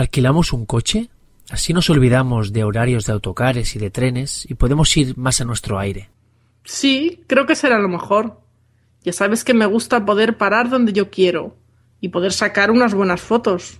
¿Alquilamos un coche? Así nos olvidamos de horarios de autocares y de trenes y podemos ir más a nuestro aire. Sí, creo que será lo mejor. Ya sabes que me gusta poder parar donde yo quiero y poder sacar unas buenas fotos.